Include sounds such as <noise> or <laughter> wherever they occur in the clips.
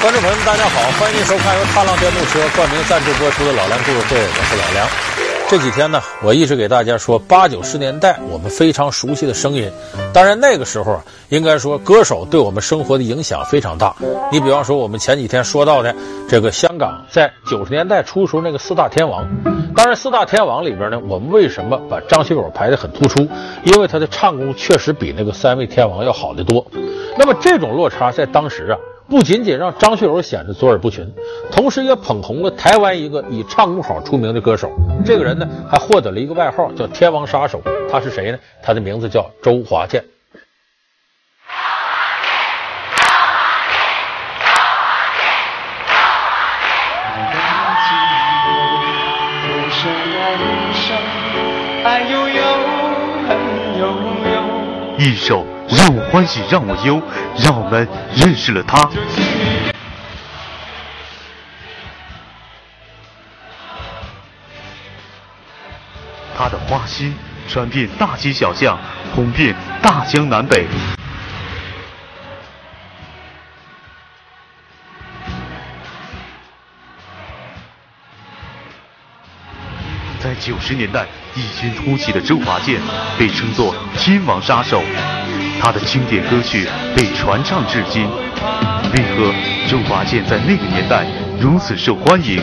观众朋友们，大家好，欢迎您收看由踏浪电动车冠名赞助播出的《老梁故事会》，我是老梁。这几天呢，我一直给大家说八九十年代我们非常熟悉的声音。当然那个时候啊，应该说歌手对我们生活的影响非常大。你比方说，我们前几天说到的这个香港在九十年代初时候那个四大天王。当然，四大天王里边呢，我们为什么把张学友排得很突出？因为他的唱功确实比那个三位天王要好得多。那么这种落差在当时啊。不仅仅让张学友显得卓尔不群，同时也捧红了台湾一个以唱功好出名的歌手。这个人呢，还获得了一个外号叫“天王杀手”。他是谁呢？他的名字叫周华健。一首。让我欢喜让我忧，让我们认识了他。他的花心传遍大街小巷，红遍大江南北。在九十年代异军突起的周华健，被称作“天王杀手”。他的经典歌曲被传唱至今，为何周华健在那个年代如此受欢迎？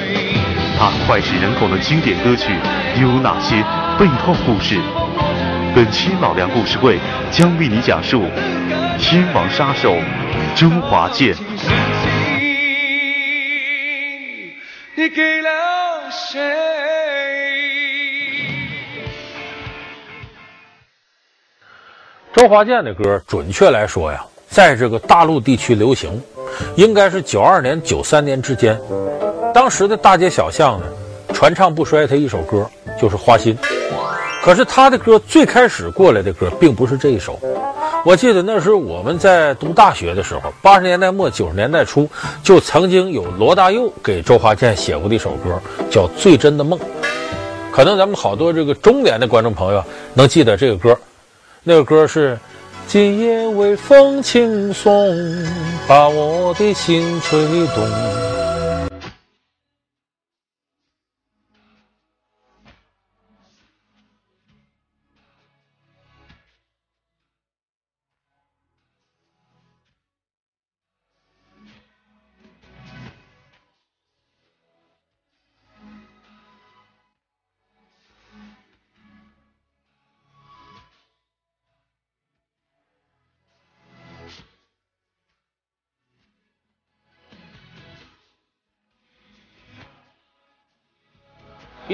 他脍炙人口的经典歌曲有哪些背后故事？本期老梁故事会将为你讲述《天王杀手》周华健。你给了谁？周华健的歌，准确来说呀，在这个大陆地区流行，应该是九二年、九三年之间。当时的大街小巷呢，传唱不衰他一首歌，就是《花心》。可是他的歌最开始过来的歌，并不是这一首。我记得那时候我们在读大学的时候，八十年代末九十年代初，就曾经有罗大佑给周华健写过的一首歌，叫《最真的梦》。可能咱们好多这个中年的观众朋友能记得这个歌。那个歌是，今夜微风轻送，把我的心吹动。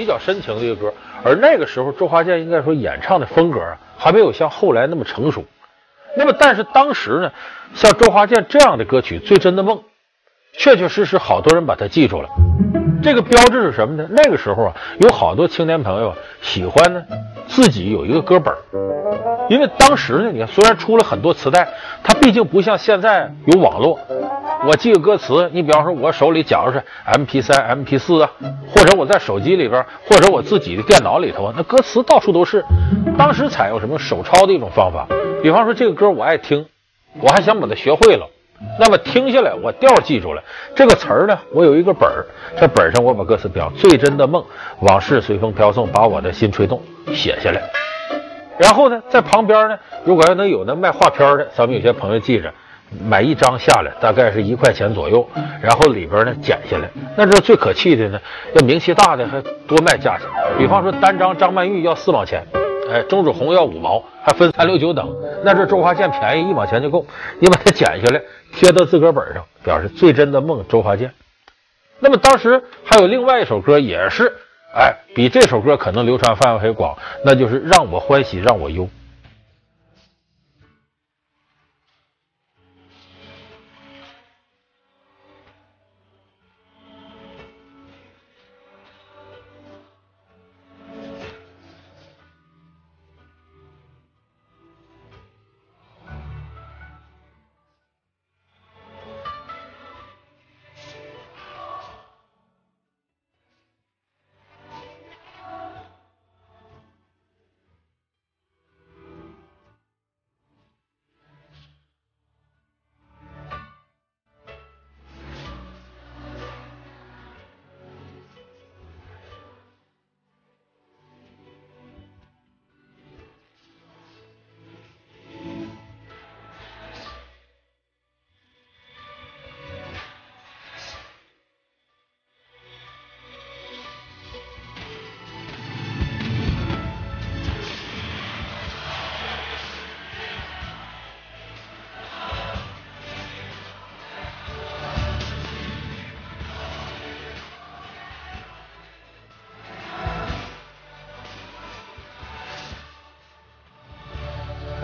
比较深情的一个歌，而那个时候周华健应该说演唱的风格啊，还没有像后来那么成熟。那么，但是当时呢，像周华健这样的歌曲《最真的梦》，确确实实好多人把它记住了。这个标志是什么呢？那个时候啊，有好多青年朋友喜欢呢自己有一个歌本，因为当时呢，你看虽然出了很多磁带，它毕竟不像现在有网络。我记个歌词，你比方说，我手里假如是 MP3、MP4 啊，或者我在手机里边，或者我自己的电脑里头，那歌词到处都是。当时采用什么手抄的一种方法，比方说这个歌我爱听，我还想把它学会了，那么听下来我调记住了，这个词儿呢，我有一个本儿，这本上我把歌词标最真的梦，往事随风飘送，把我的心吹动，写下来。然后呢，在旁边呢，如果要能有那卖画片的，咱们有些朋友记着。买一张下来大概是一块钱左右，然后里边呢剪下来。那这最可气的呢，要名气大的还多卖价钱。比方说单张张曼玉要四毛钱，哎，钟楚红要五毛，还分三六九等。那这周华健便宜一毛钱就够，你把它剪下来贴到自个本上，表示最真的梦周华健。那么当时还有另外一首歌也是，哎，比这首歌可能流传范围还广，那就是让我欢喜让我忧。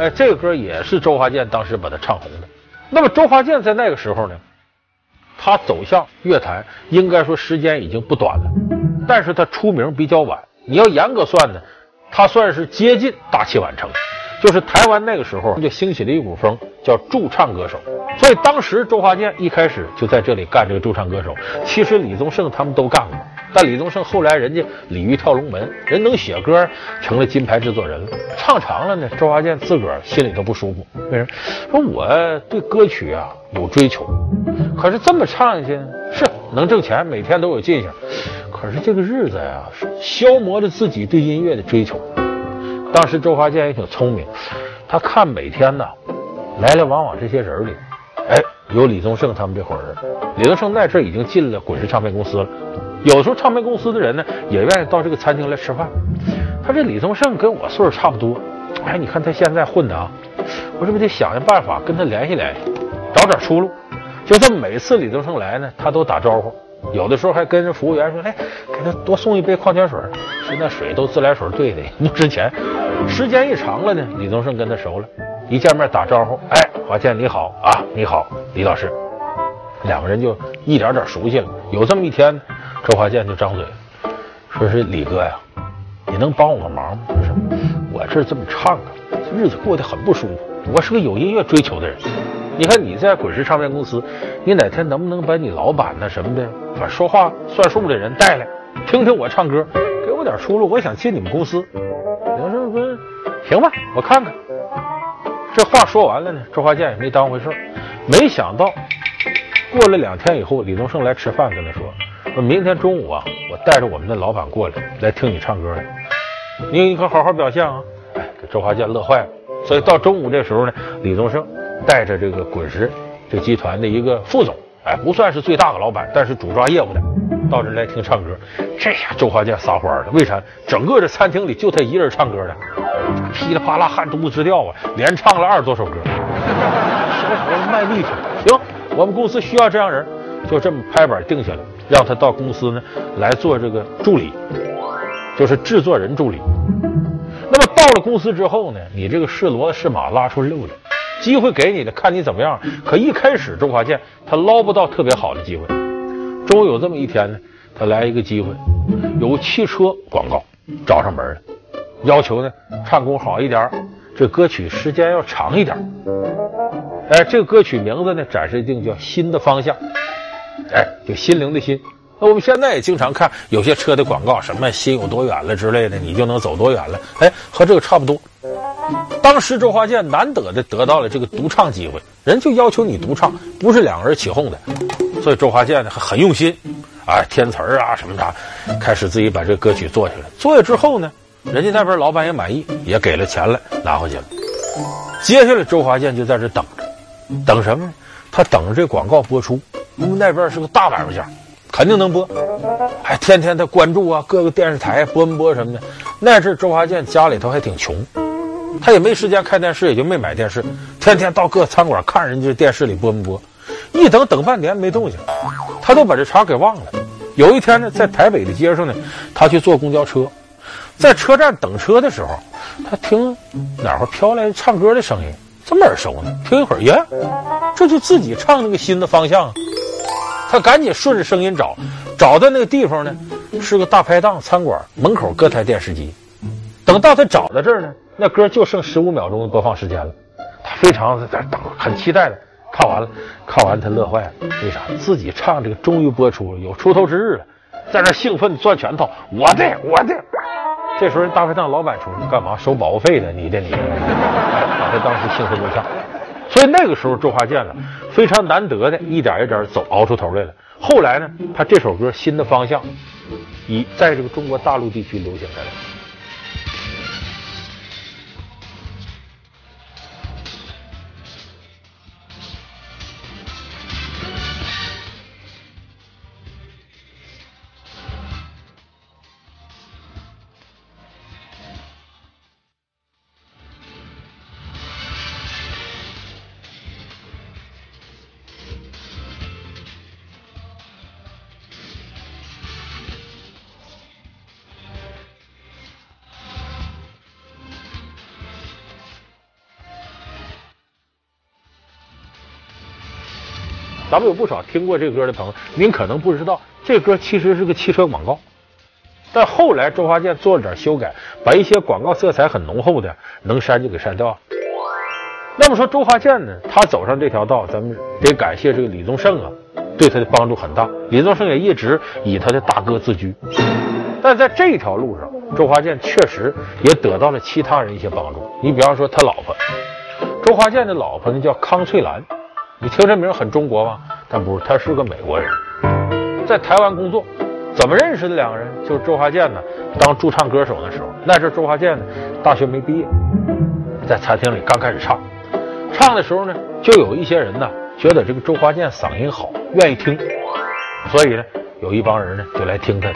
哎，这个歌也是周华健当时把他唱红的。那么周华健在那个时候呢，他走向乐坛，应该说时间已经不短了，但是他出名比较晚。你要严格算呢，他算是接近大器晚成。就是台湾那个时候就兴起了一股风，叫驻唱歌手。所以当时周华健一开始就在这里干这个驻唱歌手。其实李宗盛他们都干过，但李宗盛后来人家鲤鱼跳龙门，人能写歌，成了金牌制作人了。唱长了呢，周华健自个儿心里都不舒服。为什么？说我对歌曲啊有追求，可是这么唱下去是能挣钱，每天都有进项，可是这个日子呀，消磨着自己对音乐的追求。当时周华健也挺聪明，他看每天呢，来来往往这些人里，哎，有李宗盛他们这伙人。李宗盛那阵已经进了滚石唱片公司了，有时候唱片公司的人呢，也愿意到这个餐厅来吃饭。他这李宗盛跟我岁数差不多，哎，你看他现在混的啊，我是不得想想办法跟他联系联系，找点出路？就这么每次李宗盛来呢，他都打招呼。有的时候还跟着服务员说：“哎，给他多送一杯矿泉水。现在水都自来水兑的，不值钱。时间一长了呢，李宗盛跟他熟了，一见面打招呼：“哎，华健你好啊，你好，李老师。”两个人就一点点熟悉了。有这么一天，周华健就张嘴说：“是李哥呀，你能帮我个忙吗？说是？我这这么唱啊，日子过得很不舒服。我是个有音乐追求的人。”你看你在滚石唱片公司，你哪天能不能把你老板那什么的，把说话算数的人带来，听听我唱歌，给我点出路？我想进你们公司。李宗盛说：“行吧，我看看。”这话说完了呢，周华健也没当回事。没想到过了两天以后，李宗盛来吃饭，跟他：“说说明天中午啊，我带着我们的老板过来，来听你唱歌来。你你可好好表现啊！”哎，给周华健乐坏了。所以到中午这时候呢，李宗盛。带着这个滚石这集团的一个副总，哎，不算是最大的老板，但是主抓业务的，到这来听唱歌。这下周华健撒欢了，为啥？整个这餐厅里就他一人唱歌的，噼里啪啦汗珠子直掉啊，连唱了二十多首歌，小伙子卖力气。行，我们公司需要这样人，就这么拍板定下来，让他到公司呢来做这个助理，就是制作人助理。那么到了公司之后呢，你这个是骡子是马拉出溜来。机会给你的，看你怎么样。可一开始，周华健他捞不到特别好的机会。终于有这么一天呢，他来一个机会，有汽车广告找上门了，要求呢唱功好一点，这歌曲时间要长一点。哎，这个歌曲名字呢暂时定叫《新的方向》，哎，就心灵的心。那我们现在也经常看有些车的广告，什么心有多远了之类的，你就能走多远了。哎，和这个差不多。当时周华健难得的得到了这个独唱机会，人就要求你独唱，不是两个人起哄的，所以周华健呢很用心，啊，填词儿啊什么的，开始自己把这歌曲做下来。做下之后呢，人家那边老板也满意，也给了钱了，拿回去了。接下来周华健就在这等着，等什么呢？他等着这广告播出，因为那边是个大买卖家，肯定能播，还天天他关注啊各个电视台播没播什么的。那阵周华健家里头还挺穷。他也没时间看电视，也就没买电视，天天到各餐馆看人家电视里播没播，一等等半年没动静，他都把这茬给忘了。有一天呢，在台北的街上呢，他去坐公交车，在车站等车的时候，他听哪会飘来唱歌的声音，这么耳熟呢？听一会儿，耶，这就自己唱那个新的方向。他赶紧顺着声音找，找到那个地方呢，是个大排档餐馆，门口搁台电视机。等到他找到这儿呢。那歌就剩十五秒钟的播放时间了，他非常在等，很期待的看完了，看完他乐坏了。为啥？自己唱这个终于播出了，有出头之日了，在那兴奋攥拳头，我的我的。这时候大排档老板出来干嘛？收保护费的，你的你的。把 <laughs> 他当时兴奋够呛，所以那个时候周华健呢，非常难得的一点一点走熬出头来了。后来呢，他这首歌《新的方向》已在这个中国大陆地区流行开来。咱们有不少听过这歌的朋友，您可能不知道，这歌其实是个汽车广告。但后来周华健做了点修改，把一些广告色彩很浓厚的能删就给删掉了。那么说周华健呢，他走上这条道，咱们得感谢这个李宗盛啊，对他的帮助很大。李宗盛也一直以他的大哥自居。但在这条路上，周华健确实也得到了其他人一些帮助。你比方说他老婆，周华健的老婆呢叫康翠兰，你听这名很中国吧？但不是，他是个美国人，在台湾工作。怎么认识的两个人？就是周华健呢，当驻唱歌手的时候，那时候周华健呢大学没毕业，在餐厅里刚开始唱，唱的时候呢，就有一些人呢觉得这个周华健嗓音好，愿意听，所以呢，有一帮人呢就来听他的。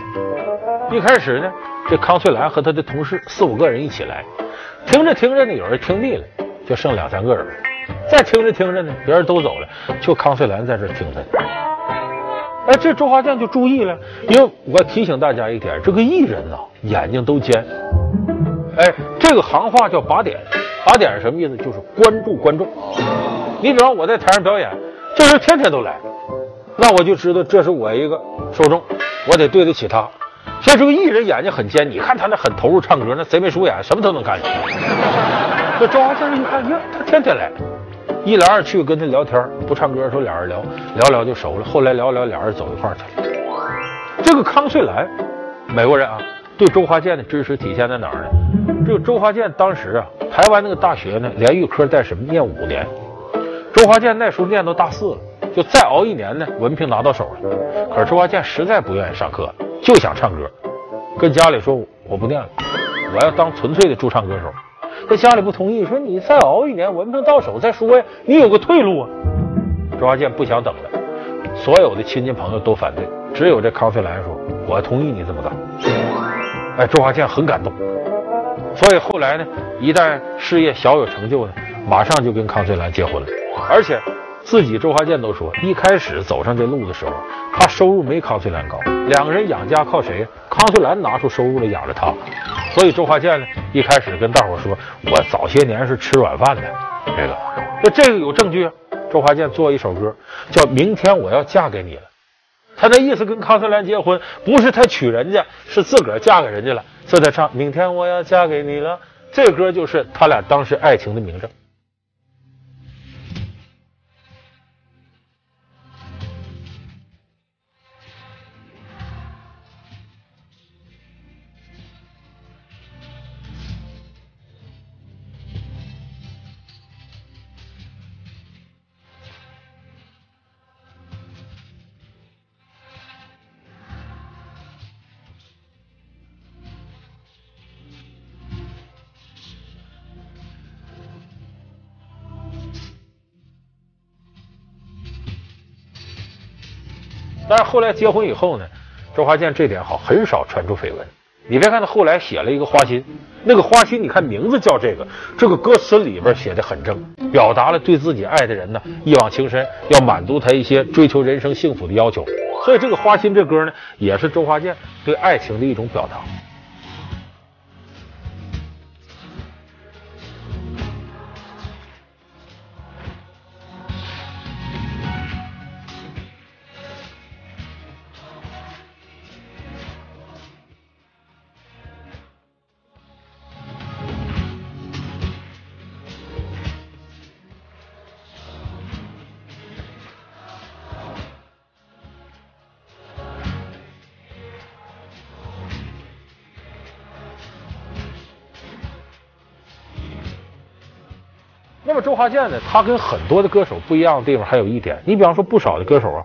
一开始呢，这康翠兰和他的同事四五个人一起来，听着听着呢，有人听腻了，就剩两三个人，再听着听着呢，别人都走了，就康翠兰在这听他的。哎，这周华健就注意了，因为我提醒大家一点，这个艺人呐，眼睛都尖。哎，这个行话叫靶点，靶点是什么意思？就是关注观众。你比方我在台上表演，这人天天都来，那我就知道这是我一个受众，我得对得起他。所以这个艺人眼睛很尖，你看他那很投入唱歌，那贼眉鼠眼，什么都能看见。这周华健一看，呀，他天天来。一来二去跟他聊天，不唱歌的时候俩人聊，聊聊就熟了。后来聊聊俩人走一块去了。这个康翠兰，美国人啊，对周华健的支持体现在哪儿呢？这个周华健当时啊，台湾那个大学呢，连预科带什么念五年。周华健那时候念到大四了，就再熬一年呢，文凭拿到手了。可是周华健实在不愿意上课，就想唱歌，跟家里说我不念了，我要当纯粹的驻唱歌手。他家里不同意，说你再熬一年，文凭到手再说呀，你有个退路啊。周华健不想等了，所有的亲戚朋友都反对，只有这康翠兰说：“我同意你这么干。”哎，周华健很感动，所以后来呢，一旦事业小有成就呢，马上就跟康翠兰结婚了，而且自己周华健都说，一开始走上这路的时候，他收入没康翠兰高，两个人养家靠谁？康翠兰拿出收入来养着他。所以周华健呢，一开始跟大伙说：“我早些年是吃软饭的。”这个，那这个有证据啊。周华健做一首歌，叫《明天我要嫁给你了》。他那意思跟康翠兰结婚，不是他娶人家，是自个儿嫁给人家了。所以他唱《明天我要嫁给你了》，这歌就是他俩当时爱情的明证。后来结婚以后呢，周华健这点好，很少传出绯闻。你别看他后来写了一个花心，那个花心，你看名字叫这个，这个歌词里边写的很正，表达了对自己爱的人呢一往情深，要满足他一些追求人生幸福的要求。所以这个花心这歌呢，也是周华健对爱情的一种表达。周华健呢，他跟很多的歌手不一样的地方还有一点，你比方说不少的歌手啊，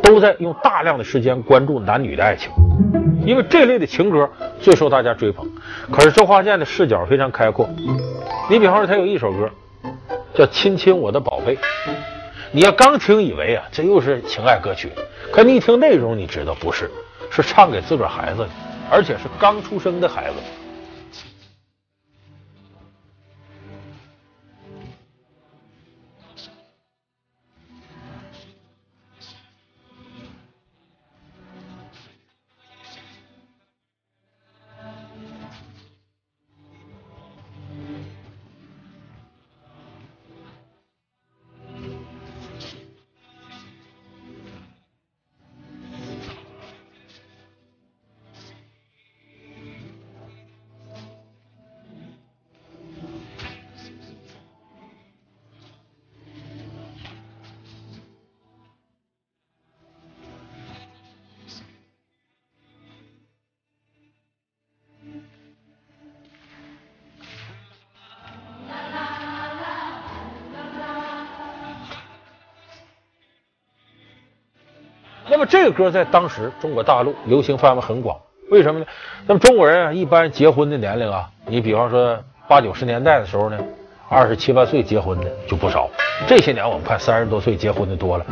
都在用大量的时间关注男女的爱情，因为这类的情歌最受大家追捧。可是周华健的视角非常开阔，你比方说他有一首歌叫《亲亲我的宝贝》，你要刚听以为啊这又是情爱歌曲，可你一听内容，你知道不是，是唱给自个儿孩子的，而且是刚出生的孩子。那么这个歌在当时中国大陆流行范围很广，为什么呢？那么中国人啊，一般结婚的年龄啊，你比方说八九十年代的时候呢，二十七八岁结婚的就不少。这些年我们看三十多岁结婚的多了。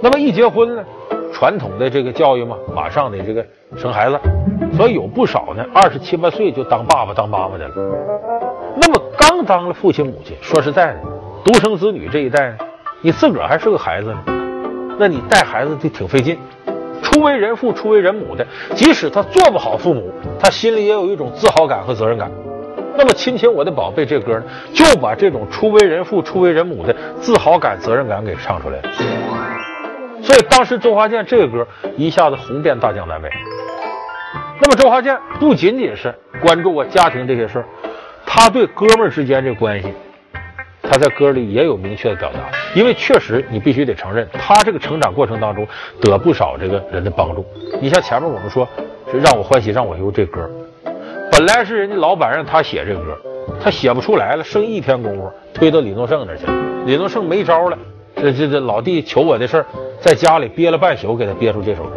那么一结婚呢，传统的这个教育嘛，马上得这个生孩子，所以有不少呢，二十七八岁就当爸爸当妈妈的了。那么刚当了父亲母亲，说实在的，独生子女这一代呢，你自个儿还是个孩子呢，那你带孩子就挺费劲。初为人父、初为人母的，即使他做不好父母，他心里也有一种自豪感和责任感。那么《亲亲我的宝贝》这歌呢，就把这种初为人父、初为人母的自豪感、责任感给唱出来了。所以当时周华健这个歌一下子红遍大江南北。那么周华健不仅仅是关注过家庭这些事儿，他对哥们儿之间这关系，他在歌里也有明确的表达。因为确实你必须得承认，他这个成长过程当中得不少这个人的帮助。你像前面我们说是让我欢喜让我忧这歌，本来是人家老板让他写这歌，他写不出来了，剩一天功夫推到李宗盛那去了，李宗盛没招了，这这这老弟求我的事儿。在家里憋了半宿，给他憋出这首歌。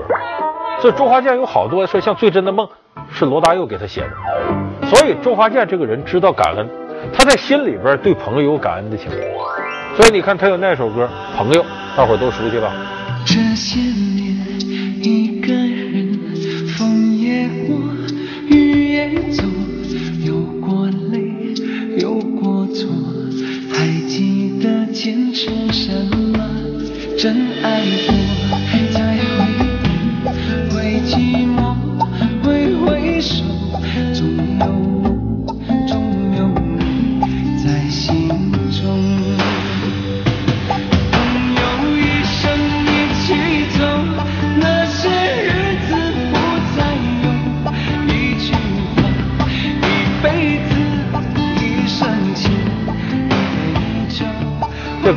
所以周华健有好多的事，像《最真的梦》是罗大佑给他写的。所以周华健这个人知道感恩，他在心里边对朋友有感恩的情。所以你看他有那首歌《朋友》，大伙都熟悉吧？这些年一个人，风也过，雨也走，有过泪，有过错，还记得坚持什么？真爱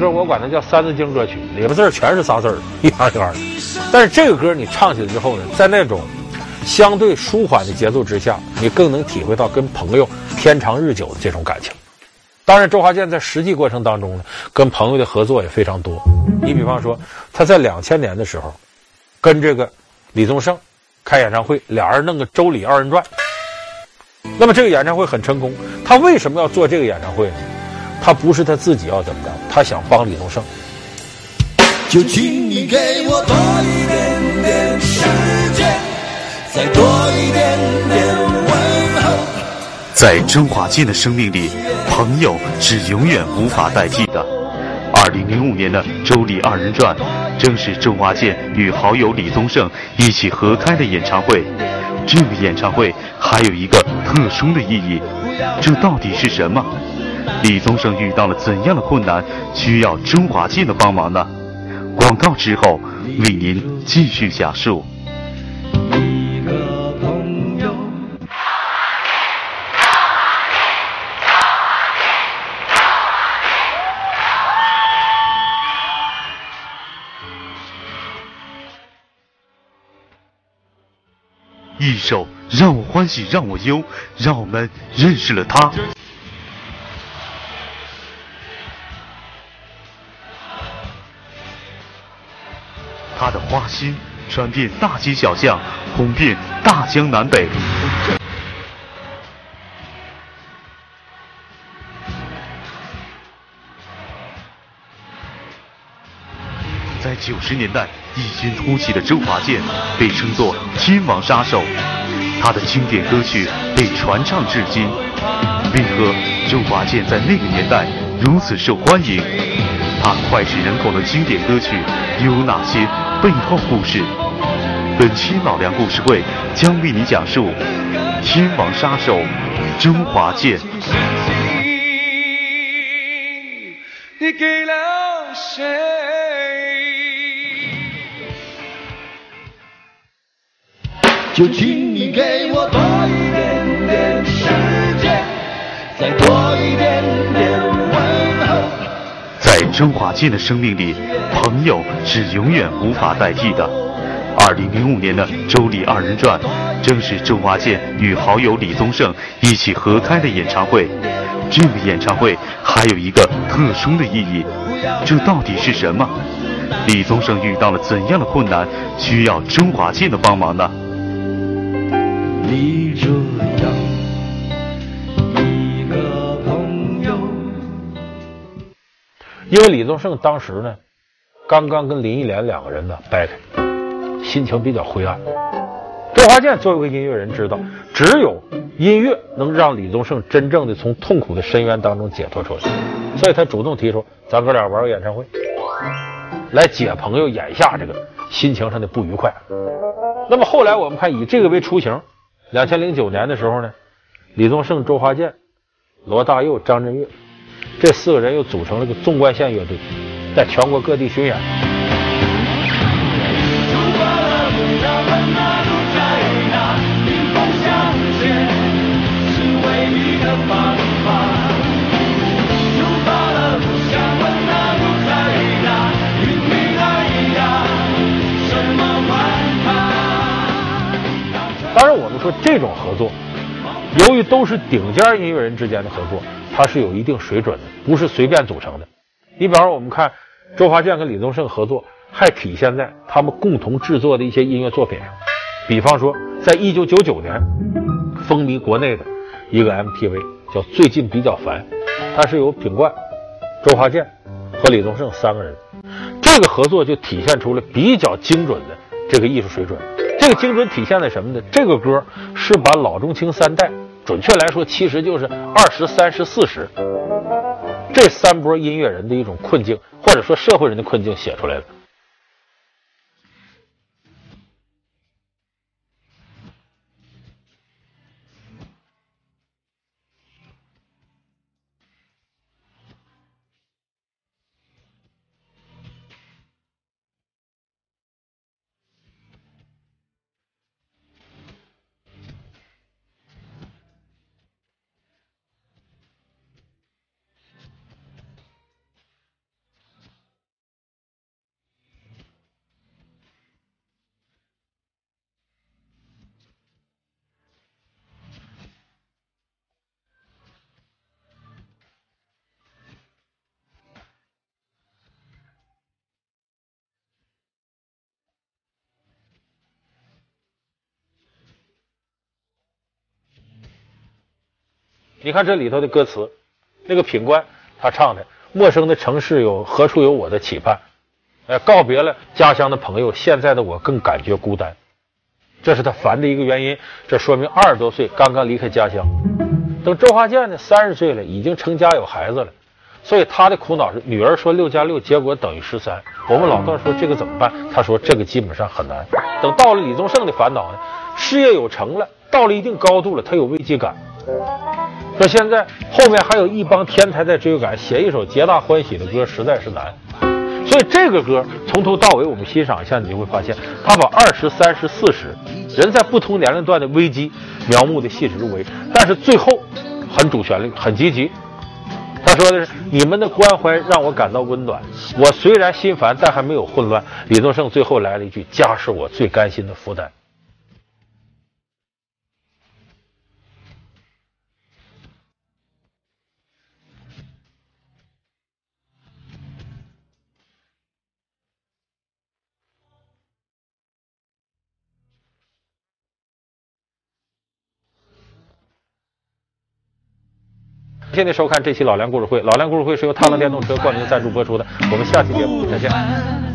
歌我管它叫三字经歌曲，里边字儿全是仨字儿，一行一行的。但是这个歌你唱起来之后呢，在那种相对舒缓的节奏之下，你更能体会到跟朋友天长日久的这种感情。当然，周华健在实际过程当中呢，跟朋友的合作也非常多。你比方说，他在两千年的时候，跟这个李宗盛开演唱会，俩人弄个周李二人转。那么这个演唱会很成功。他为什么要做这个演唱会呢？他不是他自己要怎么着，他想帮李宗盛。就请你给我多一点点时间，再多一点点问候。在周华健的生命里，朋友是永远无法代替的。二零零五年的《周李二人转》，正是周华健与好友李宗盛一起合开的演唱会。这个演唱会还有一个特殊的意义，这到底是什么？李宗盛遇到了怎样的困难，需要周华健的帮忙呢？广告之后为您继续讲述。一个朋友。一首让我欢喜让我忧，让我们认识了他。花心传遍大街小巷，红遍大江南北。在九十年代异军突起的周华健被称作“天王杀手”，他的经典歌曲被传唱至今。为何周华健在那个年代如此受欢迎？他脍炙人口的经典歌曲有哪些背后故事？本期老梁故事会将为你讲述《天王杀手》周华健。你给了谁？就请你给我多一点点时间，再多一点周华健的生命里，朋友是永远无法代替的。二零零五年的《周李二人转》，正是周华健与好友李宗盛一起合开的演唱会。这个演唱会还有一个特殊的意义，这到底是什么？李宗盛遇到了怎样的困难，需要周华健的帮忙呢？你因为李宗盛当时呢，刚刚跟林忆莲两个人呢掰开，心情比较灰暗。周华健作为一个音乐人，知道只有音乐能让李宗盛真正的从痛苦的深渊当中解脱出来，所以他主动提出，咱哥俩玩个演唱会，来解朋友眼下这个心情上的不愉快。那么后来我们看，以这个为雏形，两千零九年的时候呢，李宗盛、周华健、罗大佑、张震岳这四个人又组成了个纵贯线乐队，在全国各地巡演。当然，我们说这种合作，由于都是顶尖音乐人之间的合作，它是有一定水准的，不是随便组成的。你比方说，我们看周华健跟李宗盛合作，还体现在他们共同制作的一些音乐作品上。比方说，在一九九九年风靡国内的一个 MTV 叫《最近比较烦》，它是由品冠、周华健和李宗盛三个人，这个合作就体现出了比较精准的这个艺术水准。这个精准体现在什么呢？这个歌是把老中青三代，准确来说，其实就是二十三十四十这三波音乐人的一种困境，或者说社会人的困境写出来的。你看这里头的歌词，那个品冠他唱的“陌生的城市有何处有我的期盼”，哎，告别了家乡的朋友，现在的我更感觉孤单，这是他烦的一个原因。这说明二十多岁刚刚离开家乡。等周华健呢，三十岁了，已经成家有孩子了，所以他的苦恼是：女儿说六加六结果等于十三。我们老段说这个怎么办？他说这个基本上很难。等到了李宗盛的烦恼呢，事业有成了，到了一定高度了，他有危机感。说现在后面还有一帮天才在追赶，写一首皆大欢喜的歌实在是难。所以这个歌从头到尾我们欣赏一下，你就会发现他把二十三十四十人在不同年龄段的危机描摹的细致入微，但是最后很主旋律，很积极。他说的是：“你们的关怀让我感到温暖，我虽然心烦，但还没有混乱。”李宗盛最后来了一句：“家是我最甘心的负担。”谢谢您收看这期老梁故事会。老梁故事会是由踏浪电动车冠名赞助播出的。我们下期节目再见。